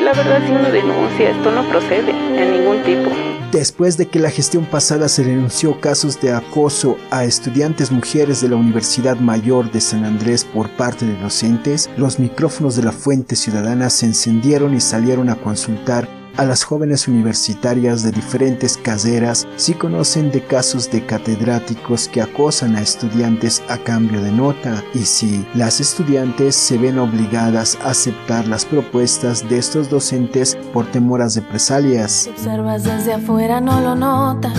La verdad, si uno denuncia, esto no procede ningún tipo. Después de que la gestión pasada se denunció casos de acoso a estudiantes mujeres de la Universidad Mayor de San Andrés por parte de docentes, los micrófonos de la Fuente Ciudadana se encendieron y salieron a consultar a las jóvenes universitarias de diferentes caseras si conocen de casos de catedráticos que acosan a estudiantes a cambio de nota y si las estudiantes se ven obligadas a aceptar las propuestas de estos docentes por temor a represalias. Si observas desde afuera no lo notas.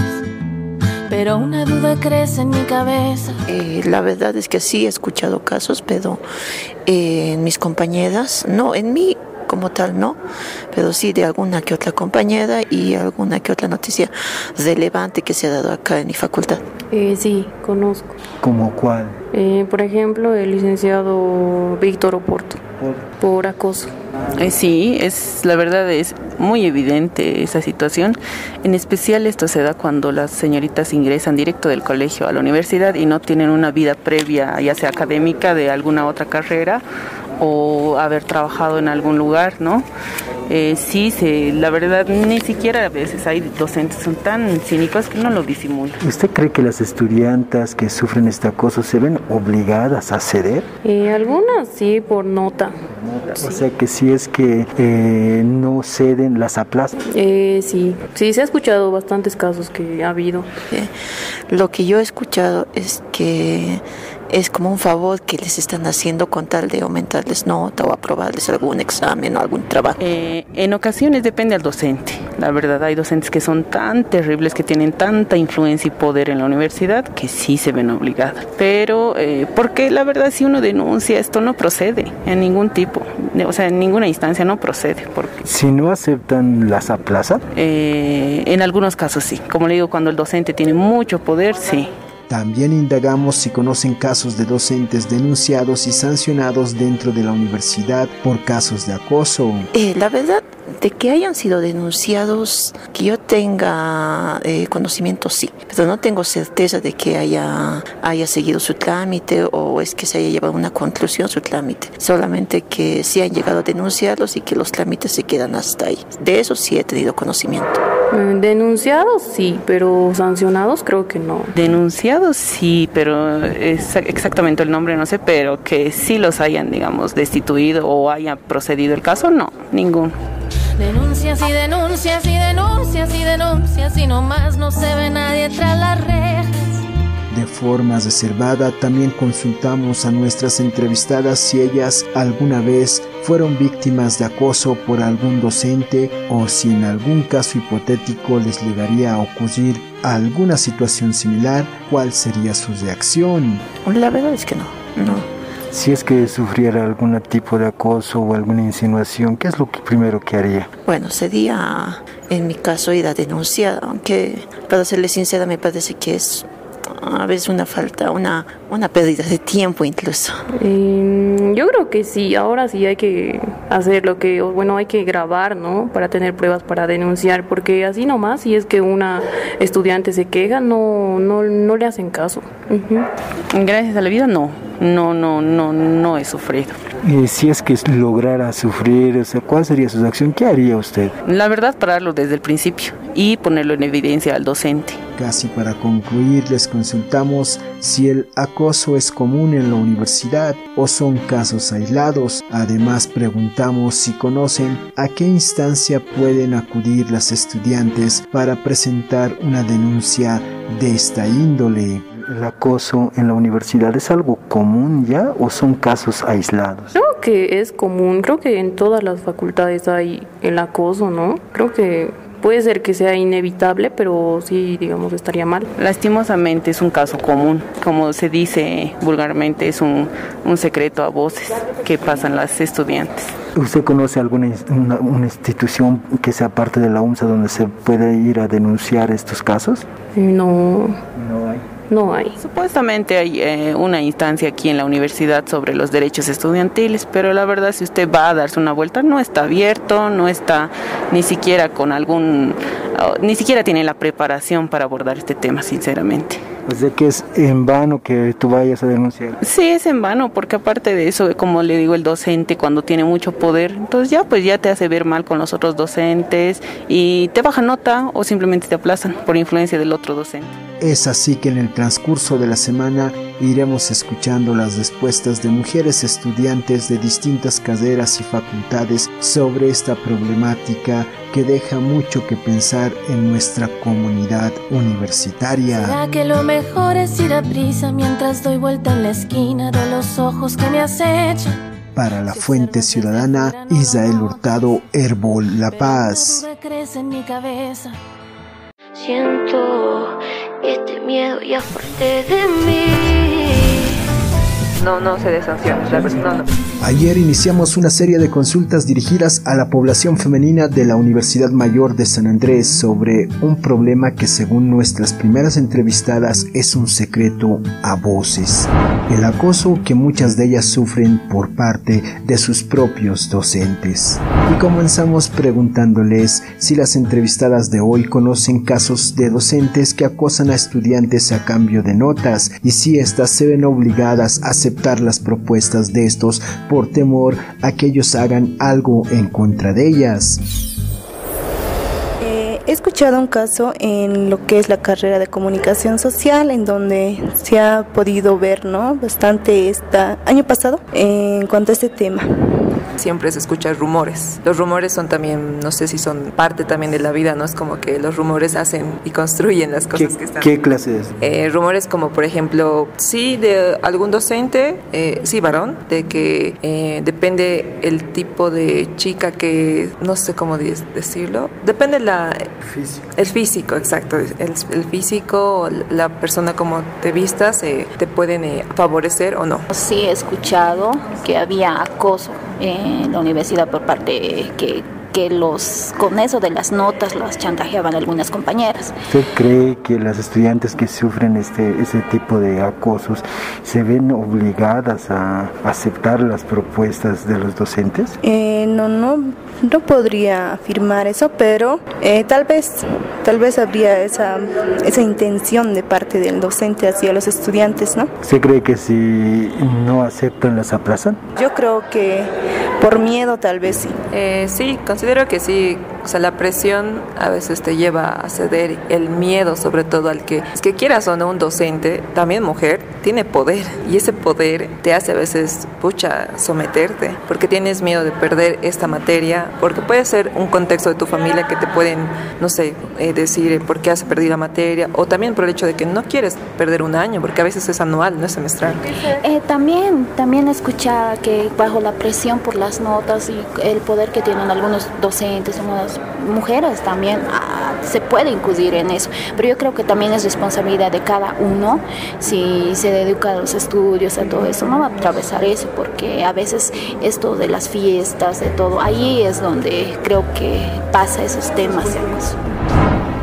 Pero una duda crece en mi cabeza. Eh, la verdad es que sí he escuchado casos, pero eh, en mis compañeras, no, en mí como tal no, pero sí de alguna que otra compañera y alguna que otra noticia relevante que se ha dado acá en mi facultad. Eh, sí, conozco. ¿Como cuál? Eh, por ejemplo, el licenciado Víctor Oporto, por, acoso. Eh, sí, es la verdad es muy evidente esa situación. En especial esto se da cuando las señoritas ingresan directo del colegio a la universidad y no tienen una vida previa, ya sea académica de alguna otra carrera o haber trabajado en algún lugar, ¿no? Eh, sí, se, la verdad, ni siquiera a veces hay docentes son tan cínicos que no lo disimulan. ¿Usted cree que las estudiantas que sufren este acoso se ven obligadas a ceder? Eh, algunas sí, por nota. O sea que si es que eh, no ceden, las aplastan. Eh, sí, sí, se ha escuchado bastantes casos que ha habido. Lo que yo he escuchado es que es como un favor que les están haciendo con tal de aumentarles nota o aprobarles algún examen o algún trabajo. Eh, en ocasiones depende al docente. La verdad, hay docentes que son tan terribles, que tienen tanta influencia y poder en la universidad, que sí se ven obligadas. Pero, eh, porque la verdad, si uno denuncia, esto no procede en ningún tipo, o sea, en ninguna instancia no procede. Porque, si no aceptan las aplazas? Eh, en algunos casos sí. Como le digo, cuando el docente tiene mucho poder, sí. También indagamos si conocen casos de docentes denunciados y sancionados dentro de la universidad por casos de acoso. Eh, la verdad, de que hayan sido denunciados, que yo tenga eh, conocimiento, sí, pero no tengo certeza de que haya, haya seguido su trámite o es que se haya llevado a una conclusión su trámite. Solamente que sí han llegado a denunciarlos y que los trámites se quedan hasta ahí. De eso sí he tenido conocimiento. Mm, denunciados sí, pero sancionados creo que no. Denunciados sí, pero es exactamente el nombre no sé, pero que sí los hayan, digamos, destituido o haya procedido el caso, no, ninguno. Denuncias y denuncias y denuncias y denuncias y nomás no se ve nadie tras las rejas. De forma reservada también consultamos a nuestras entrevistadas si ellas alguna vez fueron víctimas de acoso por algún docente o si en algún caso hipotético les llegaría a ocurrir alguna situación similar, cuál sería su reacción. La verdad es que no, no si es que sufriera algún tipo de acoso o alguna insinuación, ¿qué es lo que primero que haría? Bueno, sería en mi caso ir a denunciar, aunque para serle sincera me parece que es a veces una falta, una, una pérdida de tiempo incluso. Eh, yo creo que sí, ahora sí hay que hacer lo que, bueno, hay que grabar, ¿no? Para tener pruebas para denunciar, porque así nomás, si es que una estudiante se queja, no, no, no le hacen caso. Gracias a la vida, no, no, no, no, no he sufrido. Y si es que lograra sufrir, o sea, ¿cuál sería su acción? ¿Qué haría usted? La verdad, pararlo desde el principio y ponerlo en evidencia al docente. Casi para concluir, les consultamos si el acoso es común en la universidad o son casos aislados. Además, preguntamos si conocen a qué instancia pueden acudir las estudiantes para presentar una denuncia de esta índole. ¿El acoso en la universidad es algo común ya o son casos aislados? Creo que es común, creo que en todas las facultades hay el acoso, ¿no? Creo que puede ser que sea inevitable, pero sí, digamos, estaría mal. Lastimosamente es un caso común, como se dice vulgarmente, es un, un secreto a voces que pasan las estudiantes. ¿Usted conoce alguna una, institución que sea parte de la UMSA donde se puede ir a denunciar estos casos? No. No. No hay. Supuestamente hay eh, una instancia aquí en la universidad sobre los derechos estudiantiles, pero la verdad si usted va a darse una vuelta no está abierto, no está ni siquiera con algún, ni siquiera tiene la preparación para abordar este tema, sinceramente. Pues de que es en vano que tú vayas a denunciar. Sí, es en vano, porque aparte de eso, como le digo, el docente cuando tiene mucho poder, entonces ya pues ya te hace ver mal con los otros docentes y te baja nota o simplemente te aplazan por influencia del otro docente. Es así que en el transcurso de la semana iremos escuchando las respuestas de mujeres estudiantes de distintas carreras y facultades sobre esta problemática que deja mucho que pensar en nuestra comunidad universitaria. ¿Será que lo mejor es ir a prisa mientras doy vuelta en la esquina de los ojos que me acechan? Para la Fuente Ciudadana, Isael Hurtado, Herbol La Paz. Siento este miedo ya fuerte de mí. No, no se desanciona, no, Ayer iniciamos una serie de consultas dirigidas a la población femenina de la Universidad Mayor de San Andrés sobre un problema que según nuestras primeras entrevistadas es un secreto a voces. El acoso que muchas de ellas sufren por parte de sus propios docentes. Y comenzamos preguntándoles si las entrevistadas de hoy conocen casos de docentes que acosan a estudiantes a cambio de notas y si éstas se ven obligadas a aceptar las propuestas de estos por temor a que ellos hagan algo en contra de ellas. Eh, he escuchado un caso en lo que es la carrera de comunicación social, en donde se ha podido ver ¿no? bastante esta año pasado en cuanto a este tema siempre se escuchan rumores. Los rumores son también, no sé si son parte también de la vida, ¿no? Es como que los rumores hacen y construyen las cosas que están. ¿Qué clase es? Eh, rumores como, por ejemplo, sí, de algún docente, eh, sí, varón, de que eh, depende el tipo de chica que, no sé cómo decirlo, depende la... Físico. El físico, exacto. El, el físico, la persona como te vistas, te pueden favorecer o no. Sí, he escuchado que había acoso la universidad por parte que que los con eso de las notas las chantajeaban algunas compañeras. ¿Usted cree que las estudiantes que sufren este, ese tipo de acosos se ven obligadas a aceptar las propuestas de los docentes? Eh, no, no, no podría afirmar eso, pero eh, tal vez, tal vez habría esa, esa intención de parte del docente hacia los estudiantes, ¿no? ¿Usted cree que si no aceptan las aplazan? Yo creo que por miedo tal vez sí. Eh, sí, considero que sí, o sea, la presión a veces te lleva a ceder, el miedo sobre todo al que, es que quieras o no un docente, también mujer, tiene poder y ese poder te hace a veces, pucha, someterte, porque tienes miedo de perder esta materia, porque puede ser un contexto de tu familia que te pueden, no sé, eh, decir por qué has perdido la materia, o también por el hecho de que no quieres perder un año, porque a veces es anual, no es semestral. Eh, también, también escuchaba que bajo la presión por las notas y el poder que tienen algunos docentes, mujeres también, ah, se puede incluir en eso. Pero yo creo que también es responsabilidad de cada uno si se dedica a los estudios, a todo eso, no va a atravesar eso, porque a veces esto de las fiestas, de todo, ahí es donde creo que pasa esos temas.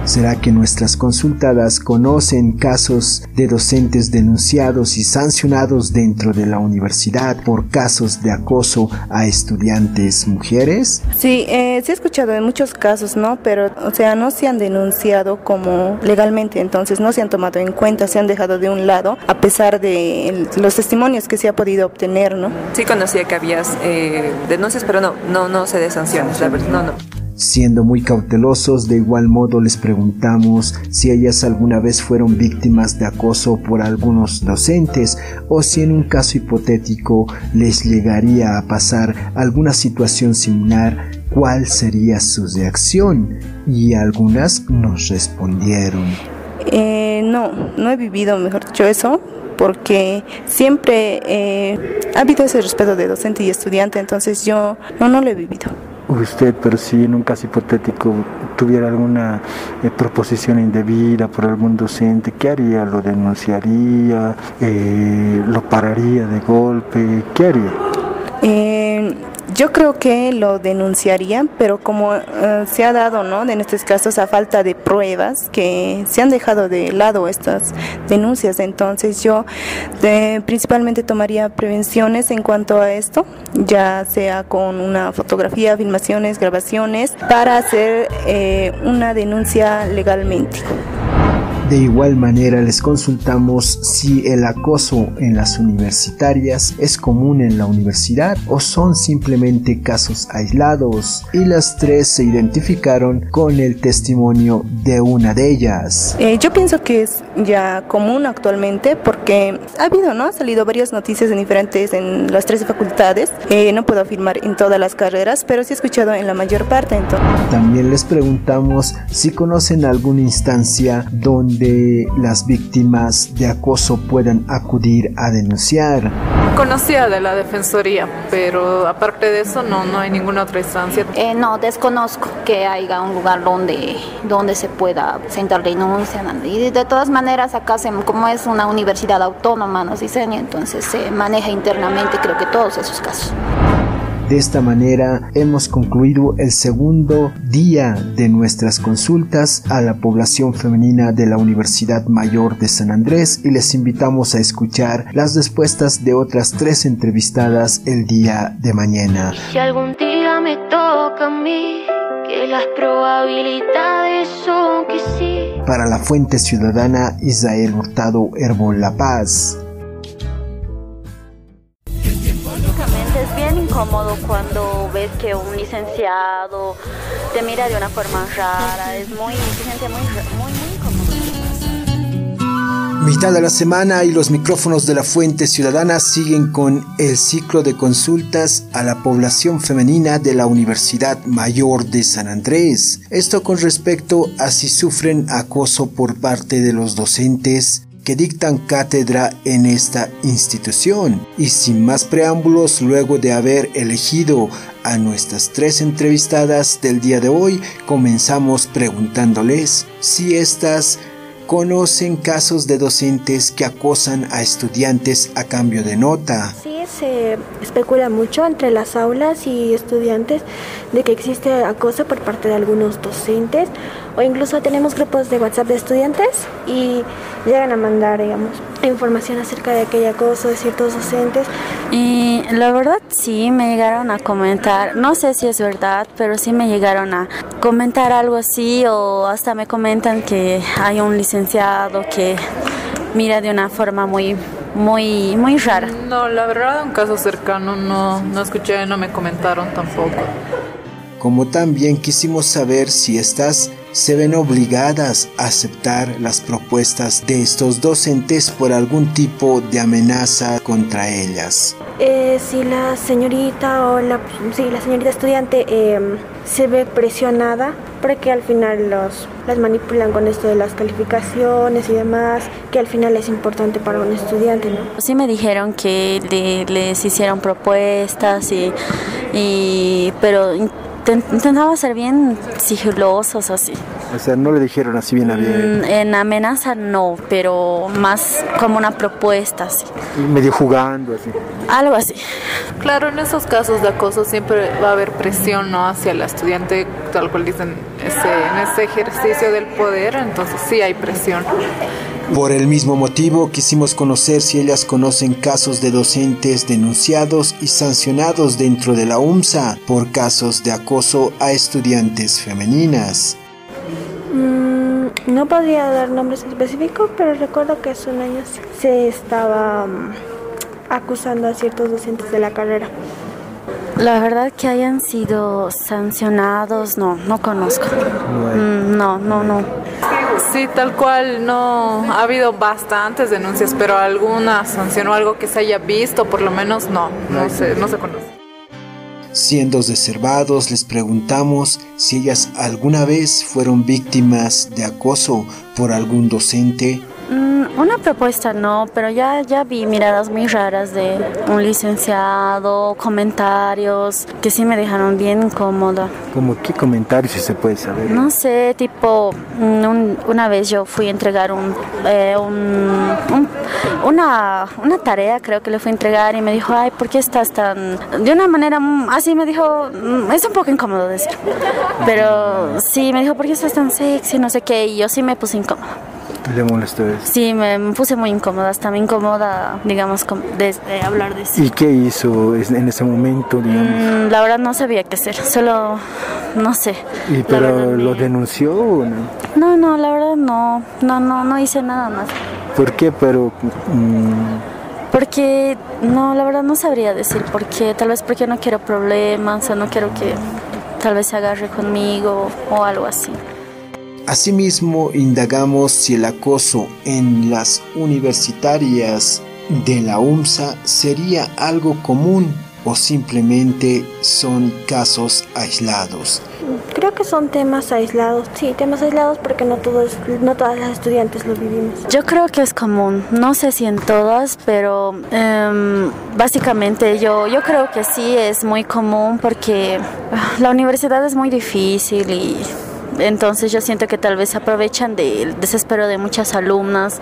¿Será que nuestras consultadas conocen casos de docentes denunciados y sancionados dentro de la universidad por casos de acoso a estudiantes mujeres? Sí, eh, sí he escuchado de muchos casos, ¿no? Pero, o sea, no se han denunciado como legalmente, entonces no se han tomado en cuenta, se han dejado de un lado, a pesar de los testimonios que se ha podido obtener, ¿no? Sí conocía que habías eh, denuncias, pero no, no, no se de sanciones, la verdad, no, no. Siendo muy cautelosos, de igual modo les preguntamos si ellas alguna vez fueron víctimas de acoso por algunos docentes o si en un caso hipotético les llegaría a pasar alguna situación similar, cuál sería su reacción. Y algunas nos respondieron. Eh, no, no he vivido, mejor dicho, eso, porque siempre eh, ha habido ese respeto de docente y estudiante, entonces yo no, no lo he vivido usted, pero si en un caso hipotético tuviera alguna eh, proposición indebida por algún docente, ¿qué haría? ¿Lo denunciaría? Eh, ¿Lo pararía de golpe? ¿Qué haría? Eh, yo creo que lo denunciarían, pero como eh, se ha dado, ¿no? En estos casos a falta de pruebas, que se han dejado de lado estas denuncias, entonces yo principalmente tomaría prevenciones en cuanto a esto, ya sea con una fotografía, filmaciones, grabaciones, para hacer eh, una denuncia legalmente. De igual manera les consultamos si el acoso en las universitarias es común en la universidad o son simplemente casos aislados y las tres se identificaron con el testimonio de una de ellas. Eh, yo pienso que es ya común actualmente porque ha habido, ¿no? Ha salido varias noticias en diferentes, en las tres facultades. Eh, no puedo afirmar en todas las carreras, pero sí he escuchado en la mayor parte. Entonces. También les preguntamos si conocen alguna instancia donde las víctimas de acoso puedan acudir a denunciar. Conocía de la Defensoría, pero aparte de eso no, no hay ninguna otra instancia. Eh, no, desconozco que haya un lugar donde, donde se pueda sentar denuncia. Y de todas maneras acá, se, como es una universidad autónoma, nos dicen, entonces se maneja internamente creo que todos esos casos. De esta manera hemos concluido el segundo día de nuestras consultas a la población femenina de la Universidad Mayor de San Andrés y les invitamos a escuchar las respuestas de otras tres entrevistadas el día de mañana. Si algún día me toca a mí, que las probabilidades son que sí. Para la Fuente Ciudadana, Israel Hurtado Herbol La Paz. Cuando ves que un licenciado te mira de una forma rara, es muy incómodo. Mitad de la semana y los micrófonos de la Fuente Ciudadana siguen con el ciclo de consultas a la población femenina de la Universidad Mayor de San Andrés. Esto con respecto a si sufren acoso por parte de los docentes, que dictan cátedra en esta institución. Y sin más preámbulos, luego de haber elegido a nuestras tres entrevistadas del día de hoy, comenzamos preguntándoles si estas conocen casos de docentes que acosan a estudiantes a cambio de nota. Sí, se especula mucho entre las aulas y estudiantes de que existe acoso por parte de algunos docentes o incluso tenemos grupos de WhatsApp de estudiantes y llegan a mandar, digamos, información acerca de aquel acoso de ciertos docentes. Y la verdad sí me llegaron a comentar, no sé si es verdad, pero sí me llegaron a comentar algo así o hasta me comentan que hay un licenciado que mira de una forma muy muy muy rara. No, la verdad un caso cercano no no escuché, no me comentaron tampoco. Como también quisimos saber si estás se ven obligadas a aceptar las propuestas de estos docentes por algún tipo de amenaza contra ellas. Eh, si la señorita o la, si la señorita estudiante eh, se ve presionada, porque al final los, las manipulan con esto de las calificaciones y demás, que al final es importante para un estudiante, ¿no? Sí me dijeron que les hicieron propuestas y, y pero intentaba ser bien sigilosos así. O sea, no le dijeron así bien a bien. Mm, en amenaza no, pero más como una propuesta así. Medio jugando así. Algo así. Claro, en esos casos de acoso siempre va a haber presión ¿no? hacia el estudiante, tal cual dicen, ese, en ese ejercicio del poder, entonces sí hay presión. Por el mismo motivo, quisimos conocer si ellas conocen casos de docentes denunciados y sancionados dentro de la UMSA por casos de acoso a estudiantes femeninas. Mm, no podría dar nombres específicos, pero recuerdo que hace un año se estaba mm, acusando a ciertos docentes de la carrera. La verdad que hayan sido sancionados, no, no conozco. Mm, no, no, no. Sí, tal cual, no. Ha habido bastantes denuncias, pero alguna sanción o algo que se haya visto, por lo menos no, no se, no se conoce. Siendo reservados, les preguntamos si ellas alguna vez fueron víctimas de acoso por algún docente Mm, una propuesta no, pero ya, ya vi miradas muy raras de un licenciado, comentarios que sí me dejaron bien incómoda. ¿Cómo qué comentarios si se puede saber? No sé, tipo, mm, una vez yo fui a entregar un, eh, una, una tarea, creo que le fui a entregar y me dijo, ay, ¿por qué estás tan...? De una manera así me dijo, mm, es un poco incómodo decir, pero sí, me dijo, ¿por qué estás tan sexy? No sé qué, y yo sí me puse incómoda. ¿Le molestó eso? Sí, me, me puse muy incómoda, hasta me incomoda, digamos, de, de hablar de eso. ¿Y qué hizo en ese momento, digamos? Mm, la verdad no sabía qué hacer, solo, no sé. ¿Y pero verdad, lo denunció o no? No, no, la verdad no, no, no, no hice nada más. ¿Por qué? Pero mm, Porque, no, la verdad no sabría decir por qué, tal vez porque no quiero problemas o no quiero que tal vez se agarre conmigo o algo así. Asimismo, indagamos si el acoso en las universitarias de la UMSA sería algo común o simplemente son casos aislados. Creo que son temas aislados, sí, temas aislados porque no todos, no todas las estudiantes lo vivimos. Yo creo que es común, no sé si en todas, pero em, básicamente yo, yo creo que sí es muy común porque ah, la universidad es muy difícil y entonces yo siento que tal vez aprovechan del desespero de muchas alumnas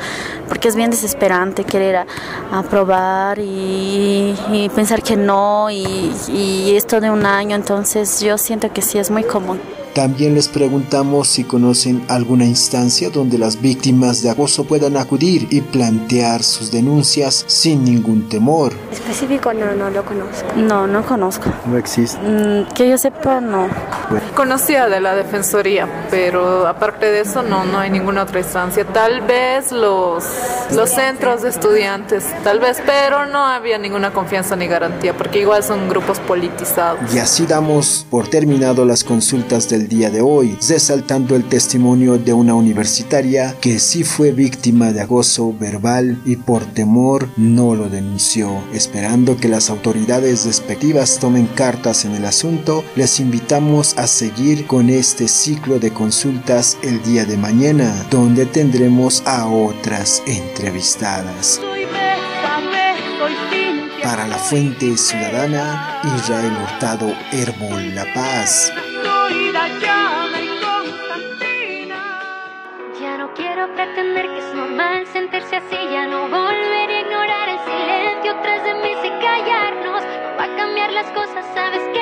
porque es bien desesperante querer aprobar y, y pensar que no y, y esto de un año, entonces yo siento que sí es muy común. También les preguntamos si conocen alguna instancia donde las víctimas de acoso puedan acudir y plantear sus denuncias sin ningún temor. Específico no, no lo conozco. No, no conozco. No existe. Mm, que yo sepa, no. Conocía de la defensoría, pero aparte de eso no, no hay ninguna otra instancia. Tal vez los, los centros de estudiantes, tal vez, pero no había ninguna confianza ni garantía, porque igual son grupos politizados. Y así damos por terminado las consultas del día de hoy, resaltando el testimonio de una universitaria que sí fue víctima de acoso verbal y por temor no lo denunció. Esperando que las autoridades respectivas tomen cartas en el asunto, les invitamos a seguir con este ciclo de consultas el día de mañana, donde tendremos a otras entrevistadas. Para la Fuente Ciudadana, Israel Hurtado Herbol La Paz. Quiero pretender que es normal sentirse así, ya no volver a ignorar el silencio tras de mí sin callarnos. No va a cambiar las cosas, sabes que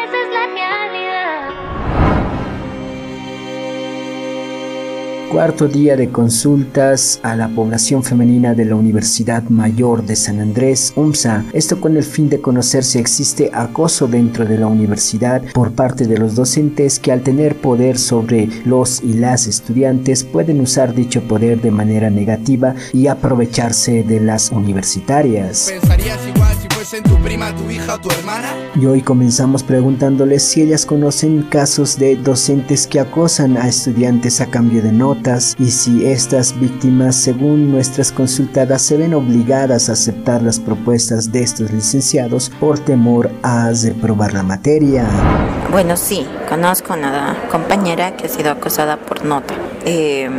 Cuarto día de consultas a la población femenina de la Universidad Mayor de San Andrés, UMSA. Esto con el fin de conocer si existe acoso dentro de la universidad por parte de los docentes que al tener poder sobre los y las estudiantes pueden usar dicho poder de manera negativa y aprovecharse de las universitarias. ¿Pensarías igual si fuesen tu prima, tu hija o tu hermana? Y hoy comenzamos preguntándoles si ellas conocen casos de docentes que acosan a estudiantes a cambio de notas y si estas víctimas, según nuestras consultadas, se ven obligadas a aceptar las propuestas de estos licenciados por temor a reprobar la materia. Bueno, sí, conozco una compañera que ha sido acosada por nota. eh,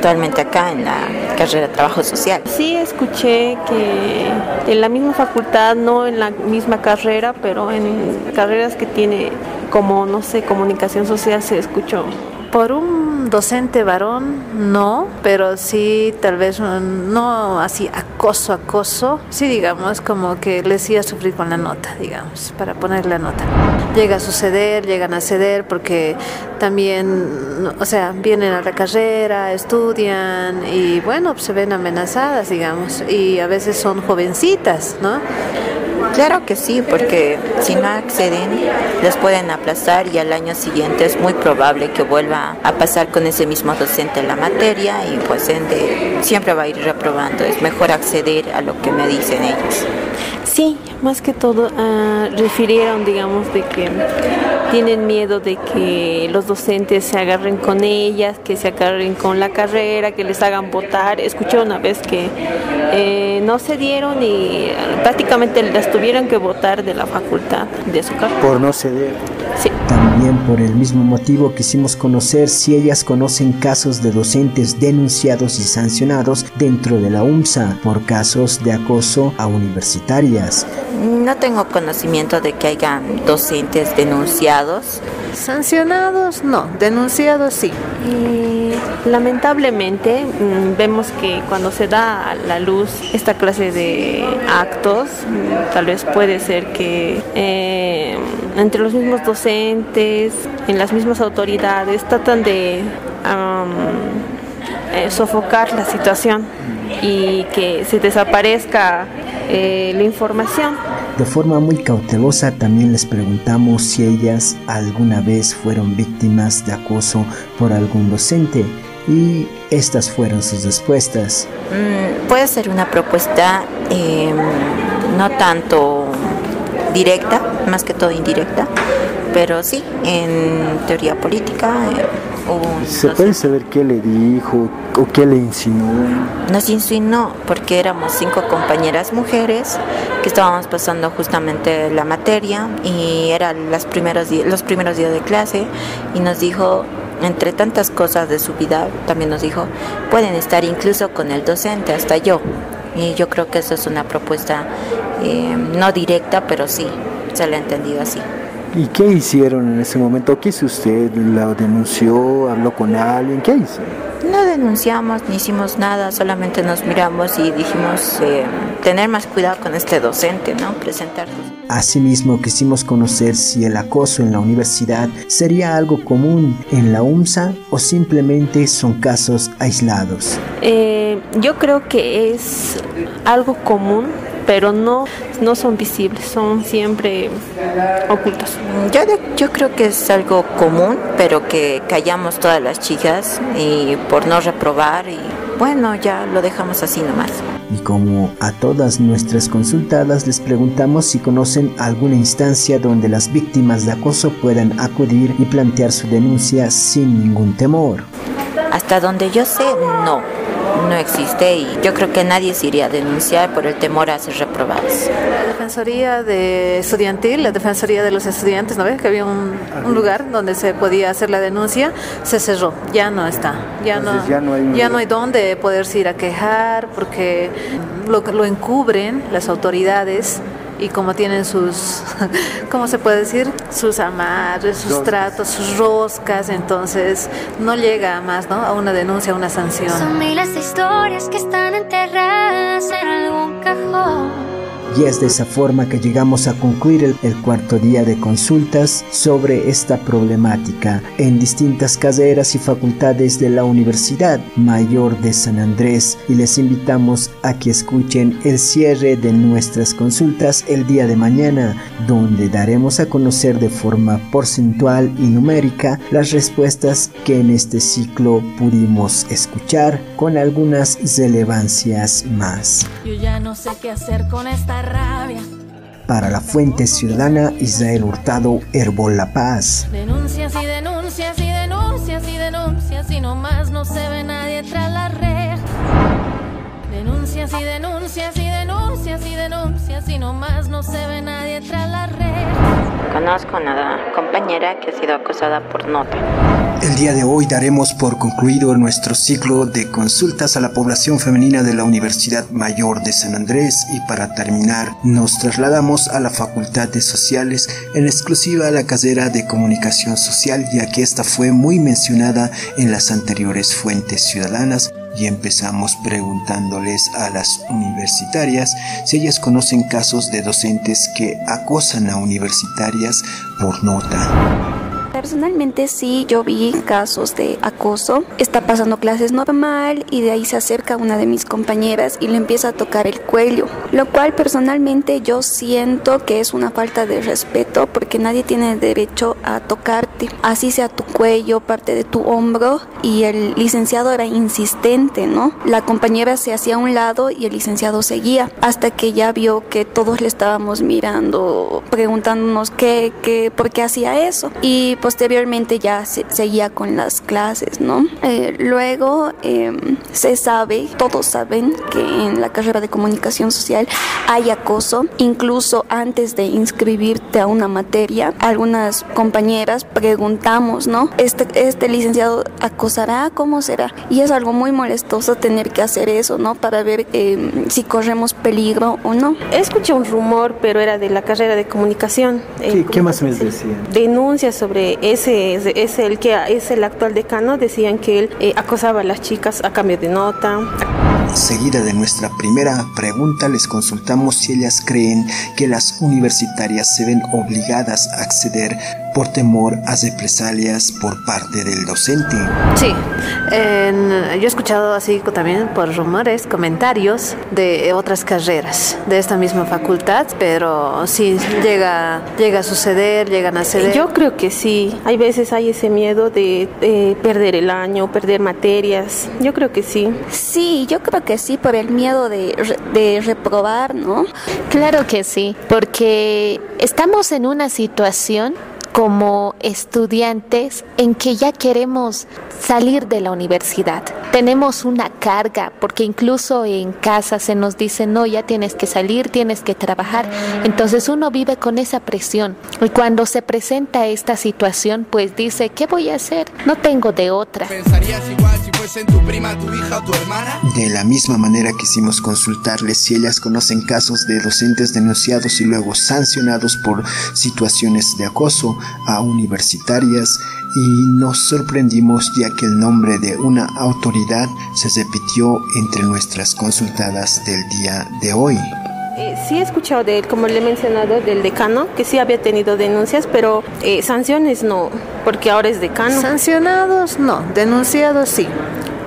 actualmente acá en la carrera de trabajo social. Sí, escuché que en la misma facultad, no en la misma carrera, pero en carreras que tiene como, no sé, comunicación social se escuchó. Por un docente varón, no, pero sí, tal vez no así acoso, acoso, sí, digamos, como que les hacía sufrir con la nota, digamos, para poner la nota. Llega a suceder, llegan a ceder porque también, o sea, vienen a la carrera, estudian y bueno, se ven amenazadas, digamos, y a veces son jovencitas, ¿no? Claro que sí, porque si no acceden, les pueden aplazar y al año siguiente es muy probable que vuelva a pasar con ese mismo docente la materia y pues siempre va a ir reprobando. Es mejor acceder a lo que me dicen ellos. Sí, más que todo ah, refirieron, digamos, de que tienen miedo de que los docentes se agarren con ellas, que se agarren con la carrera, que les hagan votar. Escuché una vez que eh, no se dieron y prácticamente las tuvieron que votar de la facultad de su carrera. Por no ceder. Sí. También por el mismo motivo quisimos conocer si ellas conocen casos de docentes denunciados y sancionados dentro de la UMSA por casos de acoso a universitarias. No tengo conocimiento de que haya docentes denunciados. Sancionados, no, denunciados sí. Y lamentablemente mm, vemos que cuando se da a la luz esta clase de actos, mm, tal vez puede ser que eh, entre los mismos docentes, en las mismas autoridades, tratan de eh, sofocar la situación y que se desaparezca eh, la información. De forma muy cautelosa también les preguntamos si ellas alguna vez fueron víctimas de acoso por algún docente y estas fueron sus respuestas. Mm, puede ser una propuesta em, no tanto directa, más que todo indirecta, pero sí, en teoría política eh, ¿Se puede saber qué le dijo o qué le insinuó? Nos insinuó porque éramos cinco compañeras mujeres que estábamos pasando justamente la materia y eran las primeros los primeros días de clase y nos dijo entre tantas cosas de su vida, también nos dijo, pueden estar incluso con el docente, hasta yo. Y yo creo que eso es una propuesta eh, no directa, pero sí, se le ha entendido así. ¿Y qué hicieron en ese momento? ¿Qué hizo usted? ¿La denunció? ¿Habló con alguien? ¿Qué hizo? No denunciamos ni hicimos nada, solamente nos miramos y dijimos eh, tener más cuidado con este docente, ¿no? Presentarnos. Asimismo, quisimos conocer si el acoso en la universidad sería algo común en la UMSA o simplemente son casos aislados. Eh, yo creo que es algo común pero no, no son visibles, son siempre ocultos. Yo, yo creo que es algo común, pero que callamos todas las chicas y por no reprobar y bueno, ya lo dejamos así nomás. Y como a todas nuestras consultadas les preguntamos si conocen alguna instancia donde las víctimas de acoso puedan acudir y plantear su denuncia sin ningún temor. Hasta donde yo sé, no no existe y yo creo que nadie se iría a denunciar por el temor a ser reprobados. La Defensoría de Estudiantil, la Defensoría de los Estudiantes, ¿no ves que había un, lugar donde se podía hacer la denuncia? Se cerró, ya no está, ya no, ya no hay, ya no hay dónde poderse ir a quejar porque lo, lo encubren las autoridades y como tienen sus, ¿cómo se puede decir? Sus amarres, sus tratos, sus roscas, entonces no llega más, ¿no? A una denuncia, a una sanción. Son miles de historias que están enterradas en algún cajón y es de esa forma que llegamos a concluir el, cuarto día de consultas sobre esta problemática en distintas carreras y facultades de la Universidad Mayor de San Andrés y les invitamos a que escuchen el cierre de nuestras consultas el día de mañana donde daremos a conocer de forma porcentual y numérica las respuestas que en este ciclo pudimos escuchar con algunas relevancias más. Yo ya no sé qué hacer con esta rabia. Para la Fuente Ciudadana, Israel Hurtado, Herbol La Paz. Denuncias y denuncias y denuncias y denuncias y no más no se ve nadie tras la red. Denuncias y denuncias y denuncias y denuncias y no más no se ve nadie tras la red. Conozco a una compañera que ha sido acosada por nota. El día de hoy daremos por concluido nuestro ciclo de consultas a la población femenina de la Universidad Mayor de San Andrés y para terminar nos trasladamos a la Facultad de Sociales, en exclusiva a la carrera de Comunicación Social, ya que esta fue muy mencionada en las anteriores fuentes ciudadanas y empezamos preguntándoles a las universitarias si ellas conocen casos de docentes que acosan a universitarias por nota. Personalmente sí, yo vi casos de acoso. Está pasando clases normal y de ahí se acerca una de mis compañeras y le empieza a tocar el cuello, lo cual personalmente yo siento que es una falta de respeto porque nadie tiene derecho a tocarte, así sea tu cuello, parte de tu hombro y el licenciado era insistente, ¿no? La compañera se hacía a un lado y el licenciado seguía hasta que ya vio que todos le estábamos mirando, preguntándonos qué, qué, por qué hacía eso y posteriormente ya se, seguía con las clases, ¿no? Eh, luego em, se sabe, todos saben que en la carrera de comunicación social hay acoso, incluso antes de inscribirte a una materia, algunas compañeras preguntamos, ¿no? Este, este licenciado acosará, ¿cómo será? Y es algo muy molestoso tener que hacer eso, ¿no? Para ver em, si corremos peligro o no. Escuché un rumor, pero era de la carrera de comunicación. ¿Qué, ¿qué más me decían? Denuncias sobre ese es, el que es el actual decano, decían que él eh, acosaba a las chicas a cambio de nota. Seguida de nuestra primera pregunta, les consultamos si ellas creen que las universitarias se ven obligadas a acceder por temor a represalias por parte del docente. Sí, yo he escuchado así también por rumores, comentarios de otras carreras de esta misma facultad, pero sí llega, llega a suceder, llegan a ceder. Yo creo que sí, hay veces hay ese miedo de, de perder el año, perder materias, yo creo que sí. Sí, yo creo que sí, por el miedo de, de reprobar, ¿no? Claro que sí, porque estamos en una situación como estudiantes en que ya queremos salir de la universidad. Tenemos una carga porque incluso en casa se nos dice, no, ya tienes que salir, tienes que trabajar. Entonces uno vive con esa presión y cuando se presenta esta situación, pues dice, ¿qué voy a hacer? No tengo de otra. ¿Pensarías igual si fuesen tu prima, tu hija o tu hermana? De la misma manera quisimos consultarles si ellas conocen casos de docentes denunciados y luego sancionados por situaciones de acoso a universitarias y nos sorprendimos ya que el nombre de una autoridad se repitió entre nuestras consultadas del día de hoy. Eh, sí he escuchado de él, como le he mencionado, del decano, que sí había tenido denuncias, pero eh, sanciones no, porque ahora es decano. Sancionados no, denunciados sí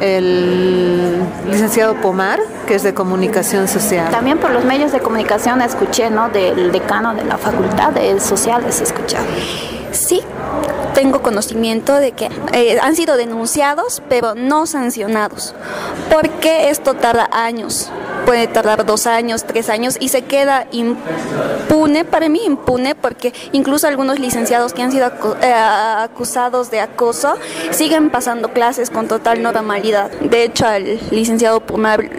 el licenciado Pomar, que es de comunicación social. También por los medios de comunicación escuché, ¿no? Del decano de la facultad de sociales escuchado. Sí, tengo conocimiento de que eh, han sido denunciados, pero no sancionados, porque esto tarda años puede tardar dos años, tres años y se queda impune, para mí impune, porque incluso algunos licenciados que han sido eh, acusados de acoso siguen pasando clases con total normalidad. De hecho, al licenciado Pumar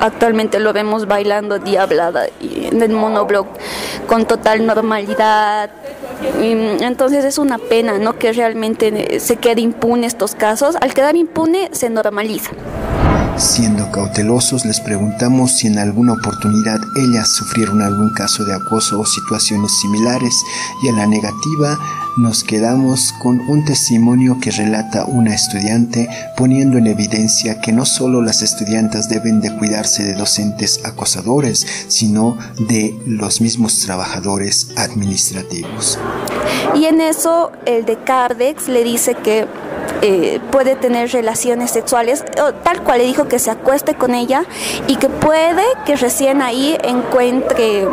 actualmente lo vemos bailando diablada en el monoblog con total normalidad. Entonces es una pena, ¿no? Que realmente se quede impune estos casos. Al quedar impune se normaliza. Siendo cautelosos, les preguntamos si en alguna oportunidad ellas sufrieron algún caso de acoso o situaciones similares y en la negativa nos quedamos con un testimonio que relata una estudiante poniendo en evidencia que no solo las estudiantes deben de cuidarse de docentes acosadores, sino de los mismos trabajadores administrativos. Y en eso el de Cardex le dice que eh, puede tener relaciones sexuales, tal cual le dijo que se acueste con ella y que puede que recién ahí encuentre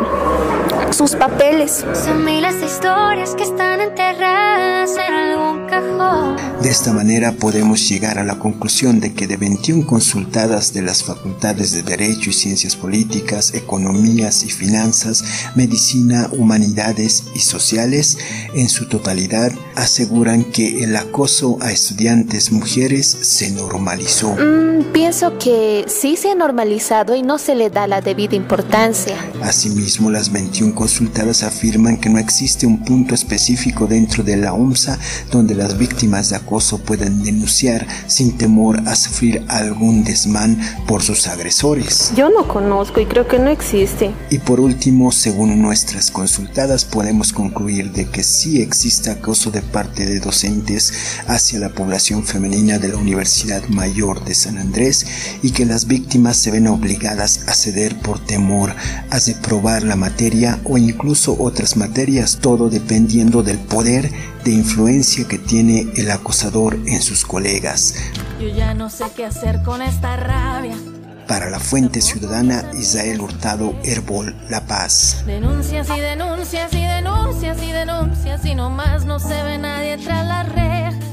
sus papeles. Son miles de historias que están enterradas en algún cajón. De esta manera podemos llegar a la conclusión de que de 21 consultadas de las facultades de Derecho y Ciencias Políticas, Economías y Finanzas, Medicina, Humanidades y Sociales, en su totalidad aseguran que el acoso a estudiantes mujeres se normalizó. Mm, pienso que sí se ha normalizado y no se le da la debida importancia. Asimismo, las 21 consultadas afirman que no existe un punto específico dentro de la OMSA donde las víctimas de acoso puedan denunciar sin temor a sufrir algún desmán por sus agresores. Yo no conozco y creo que no existe. Y por último, según nuestras consultadas, podemos concluir de que sí existe acoso de parte de docentes hacia la población femenina de la Universidad Mayor de San Andrés y que las víctimas se ven obligadas a ceder por temor a reprobar la materia o incluso otras materias, todo dependiendo del poder de influencia que tiene el acosador en sus colegas. Yo ya no sé qué hacer con esta rabia. Para la Fuente Ciudadana, Israel Hurtado, Herbol, La Paz. Denuncias y denuncias y denuncias y denuncias y no más no se ve nadie tras la reja.